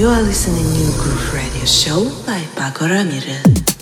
You are listening to Groove Radio Show by Pako Ramirez.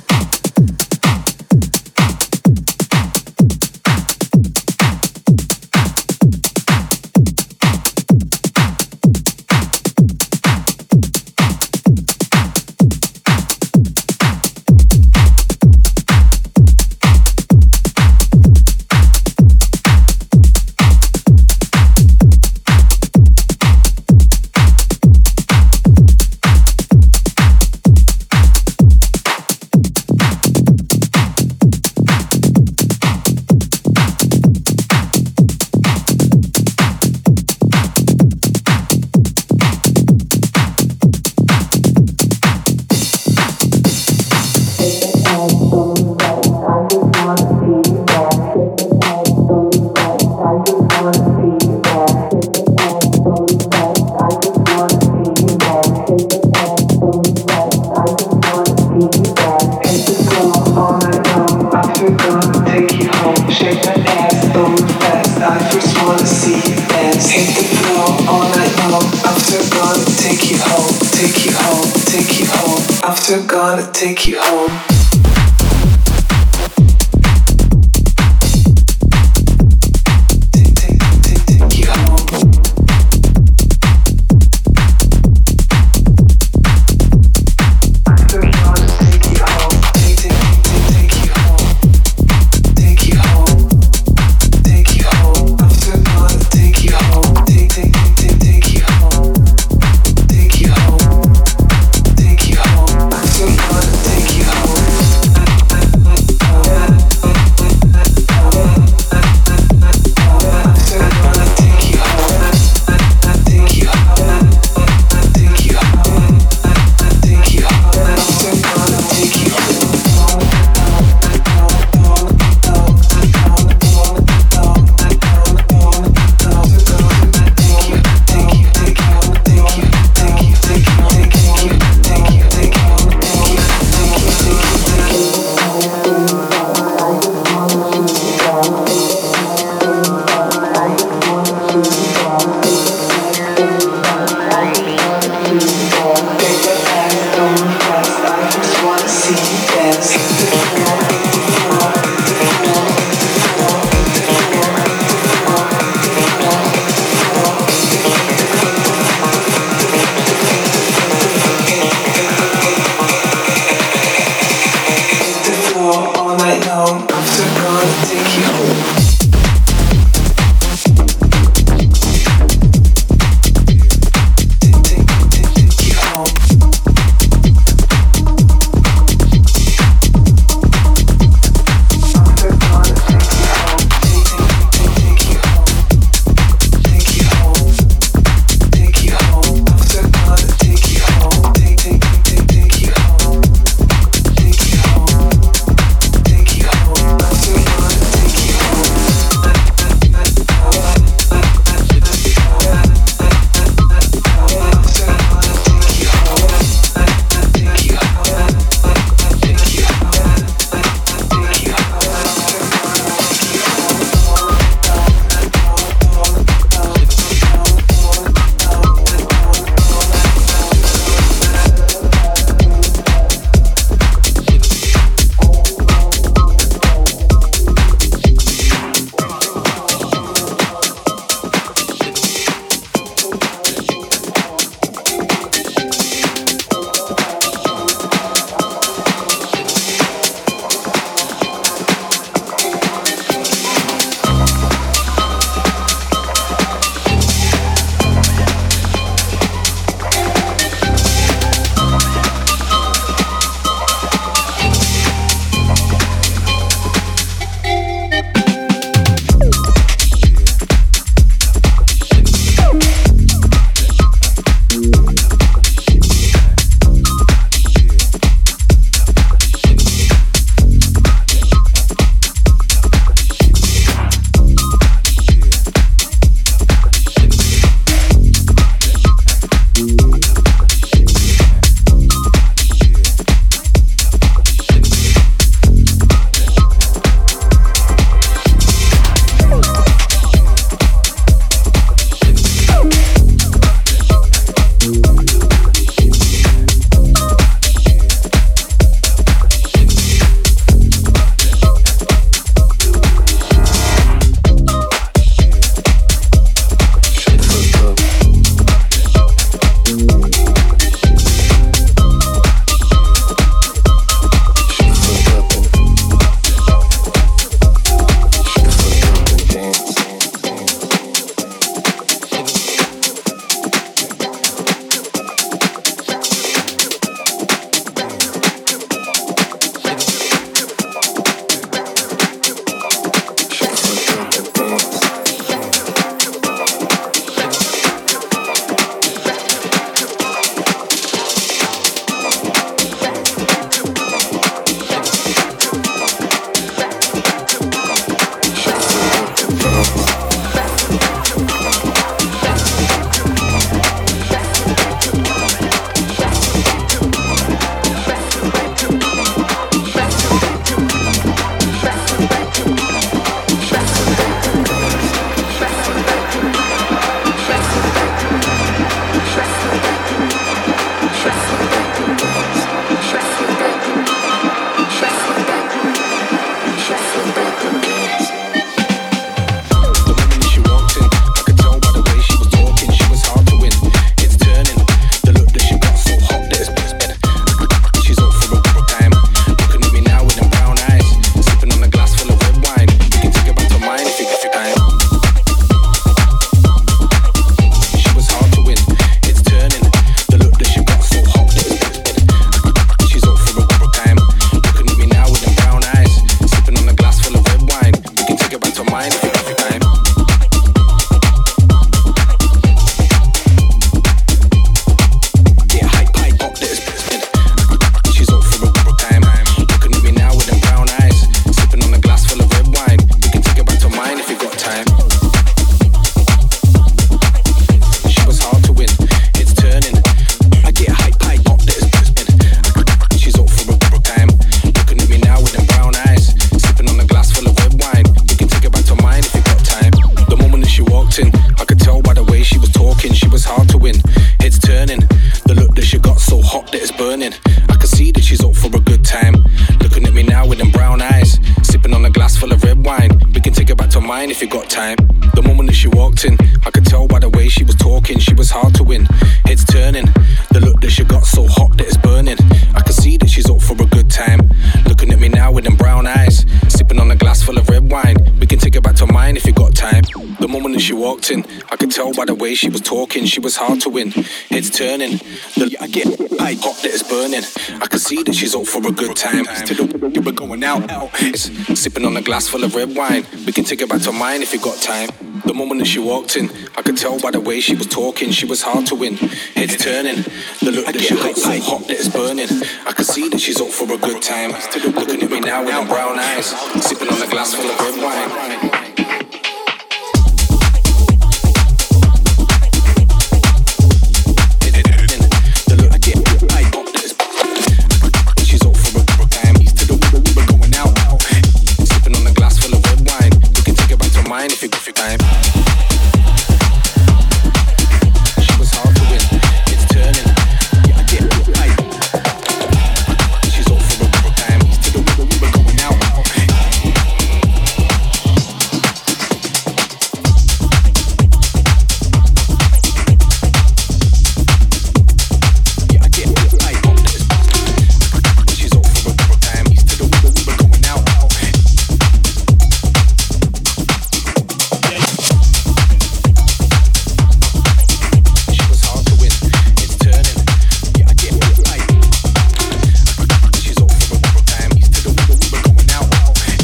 That she walked in, I could tell by the way she was talking, she was hard to win. Heads turning, the I get hot that is burning. I can see that she's up for a good time. Still, you were going out, out. It's sipping on a glass full of red wine. We can take it back to mine if you got time. The moment that she walked in, I could tell by the way she was talking, she was hard to win. Heads turning, the look that she got so hot that it's burning. I can see that she's up for a good time. Still looking at me now with her brown eyes, sipping on a glass full of red wine.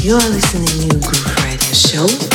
You're listening to Groove Radio Show.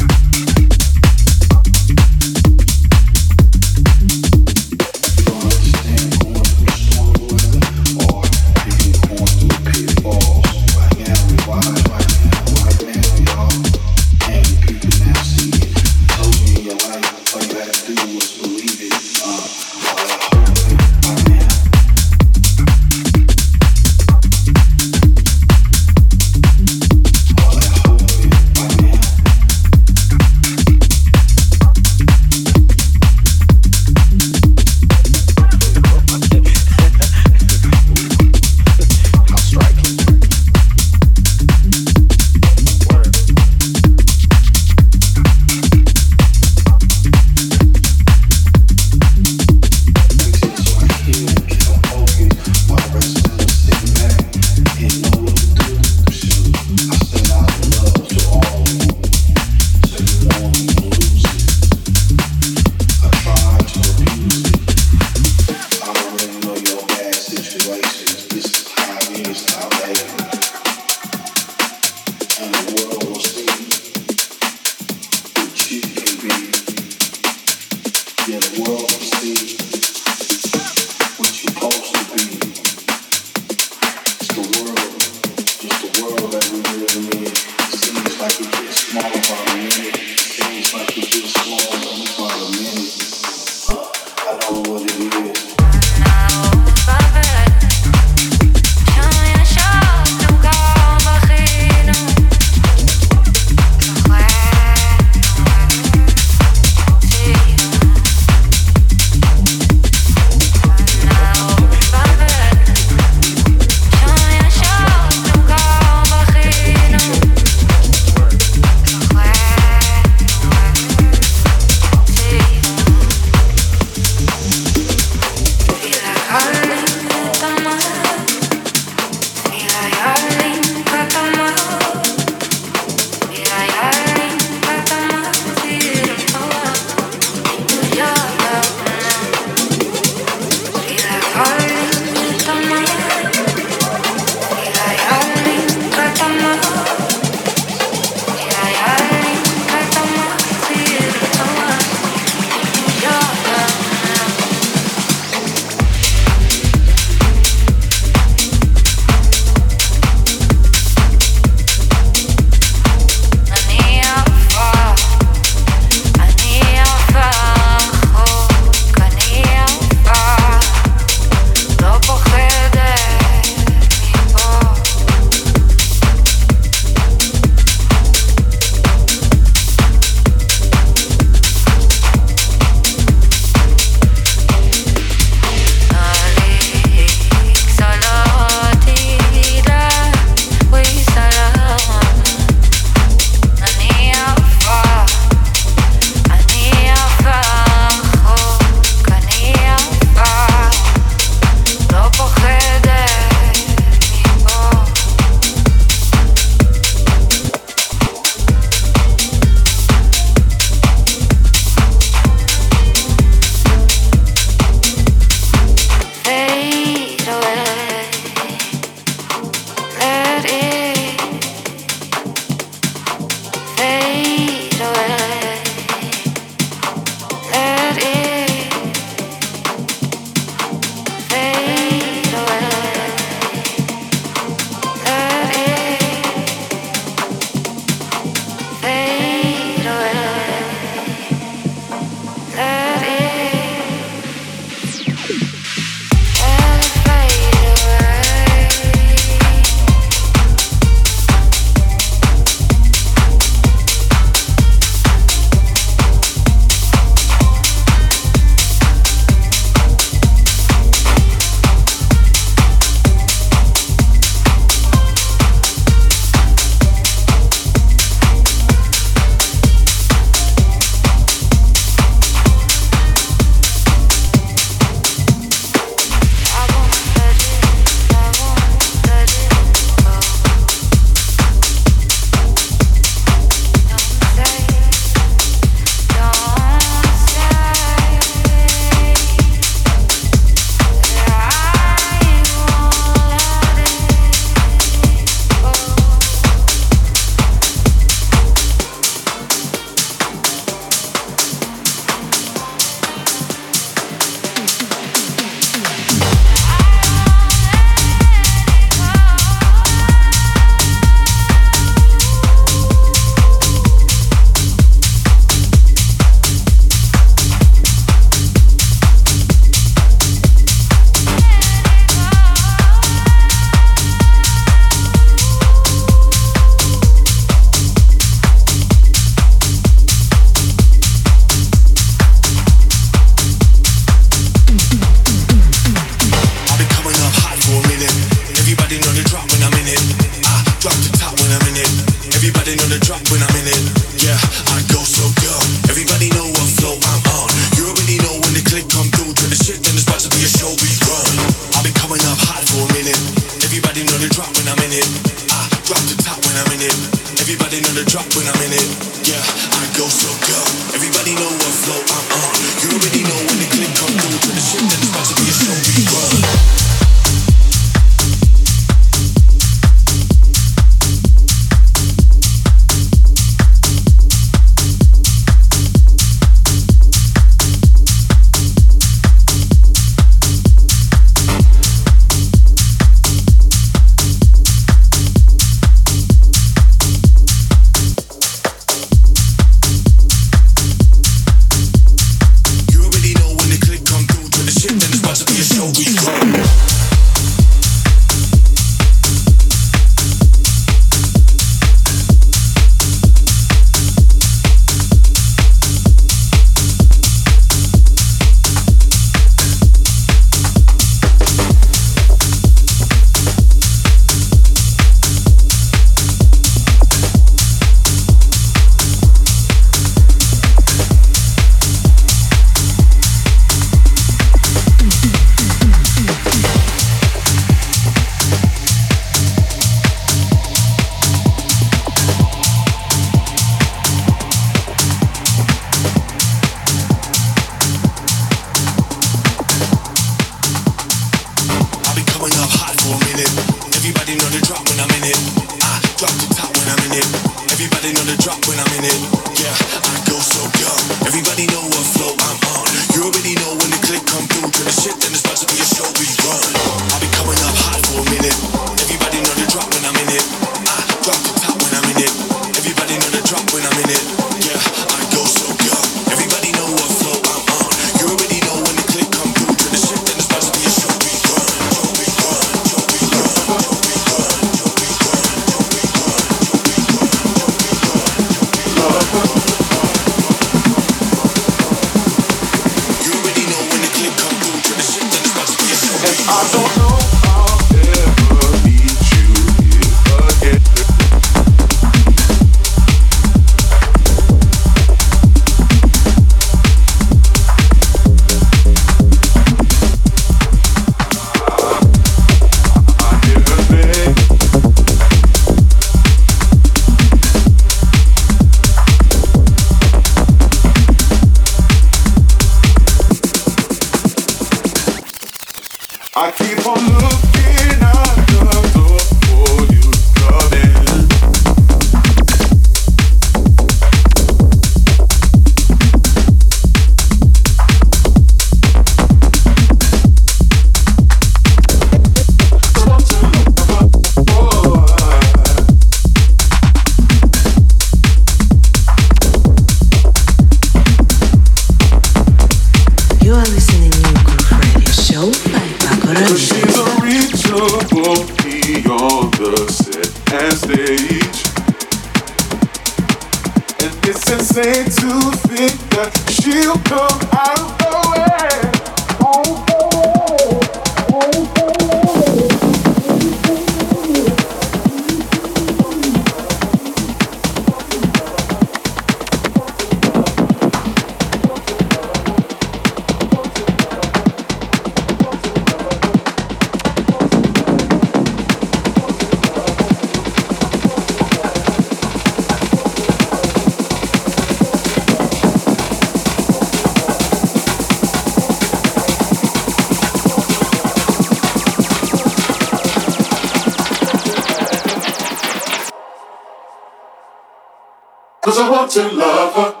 This is a breeze.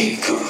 Bacon.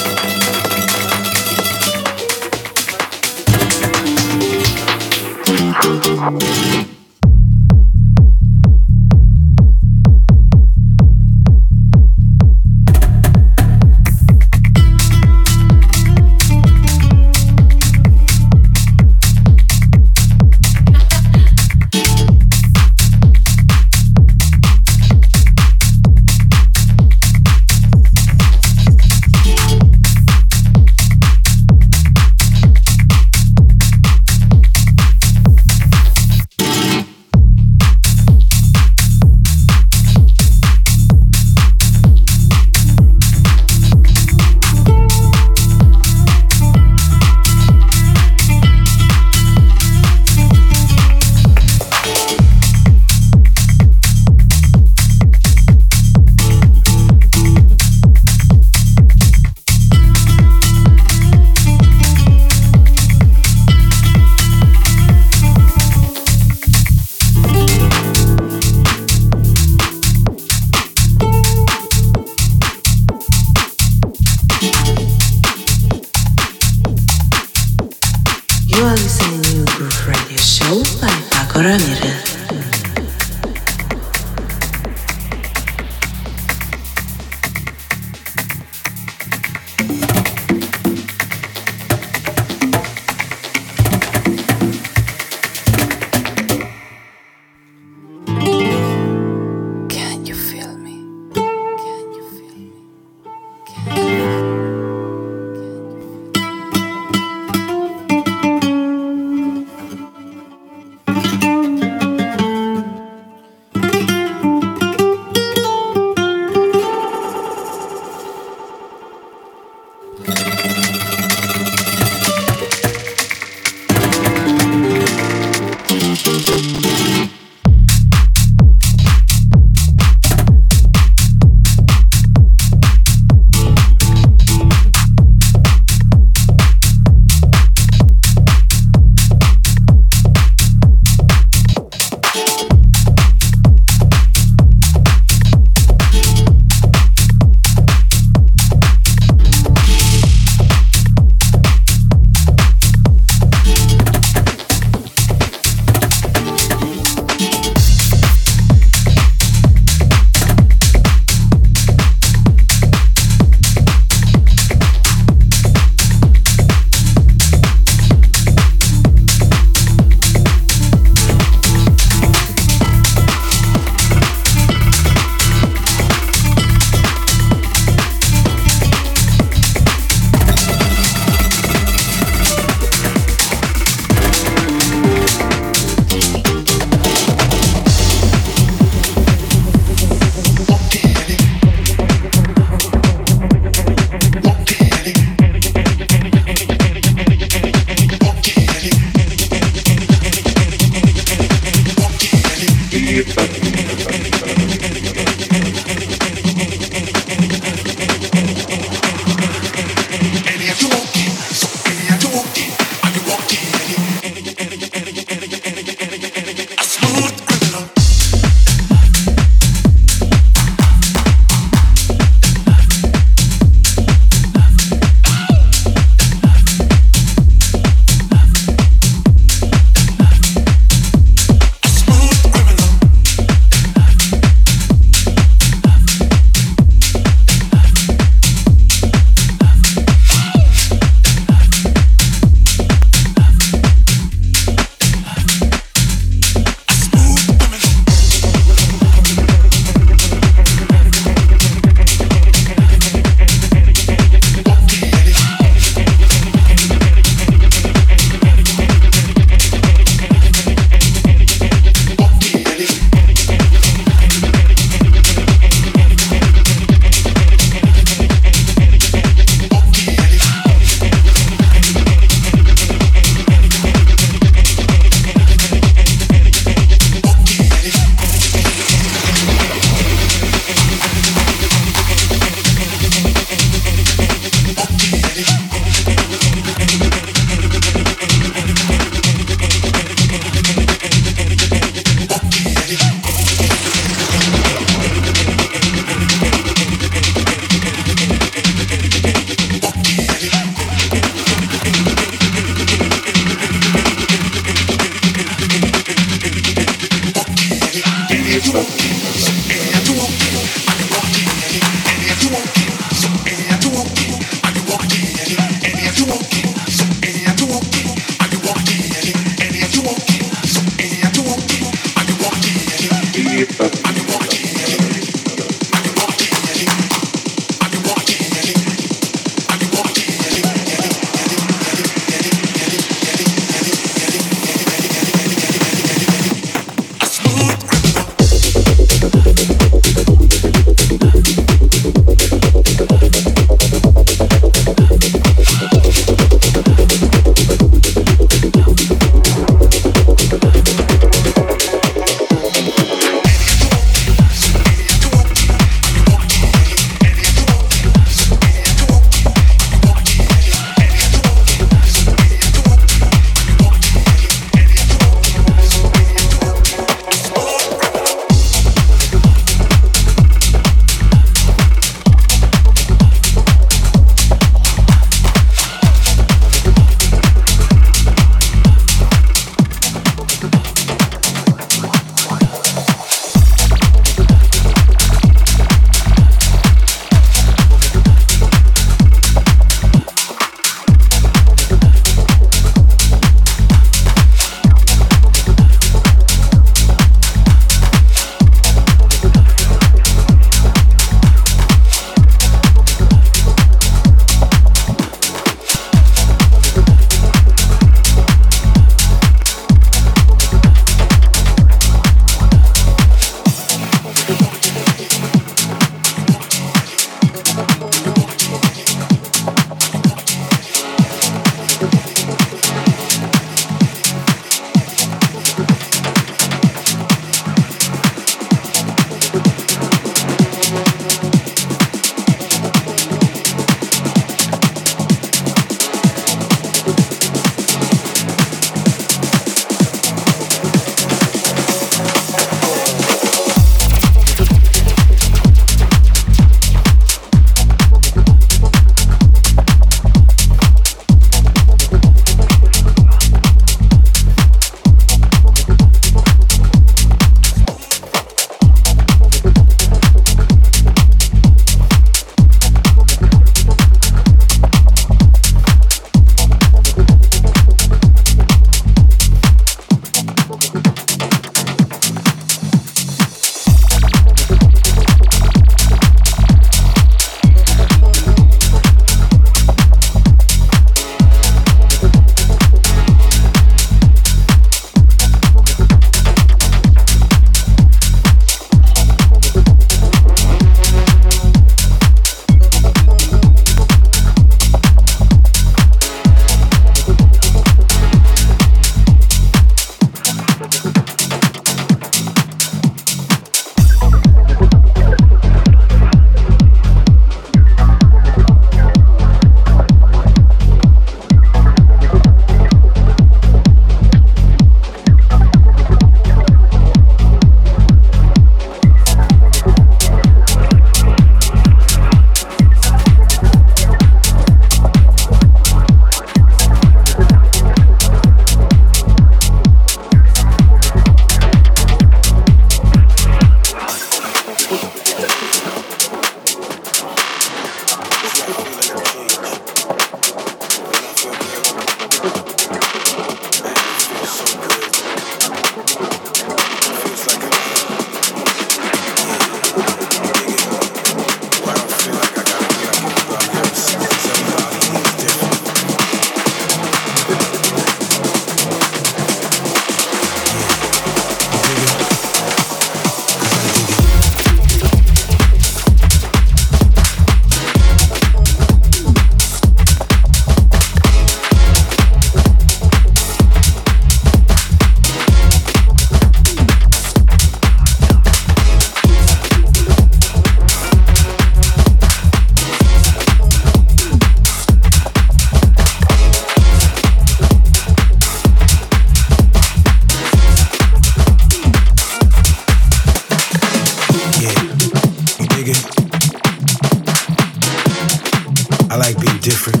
different.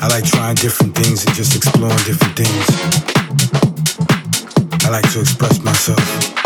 I like trying different things and just exploring different things. I like to express myself.